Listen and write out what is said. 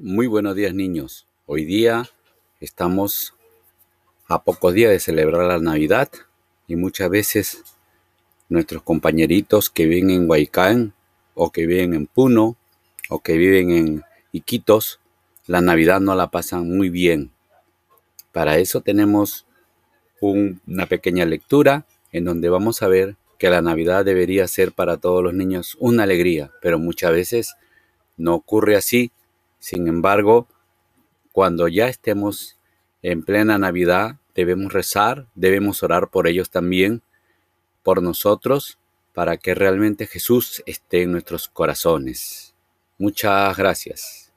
Muy buenos días niños. Hoy día estamos a pocos días de celebrar la Navidad y muchas veces nuestros compañeritos que viven en Huaycán o que viven en Puno o que viven en Iquitos, la Navidad no la pasan muy bien. Para eso tenemos una pequeña lectura en donde vamos a ver que la Navidad debería ser para todos los niños una alegría, pero muchas veces no ocurre así sin embargo, cuando ya estemos en plena Navidad, debemos rezar, debemos orar por ellos también, por nosotros, para que realmente Jesús esté en nuestros corazones. Muchas gracias.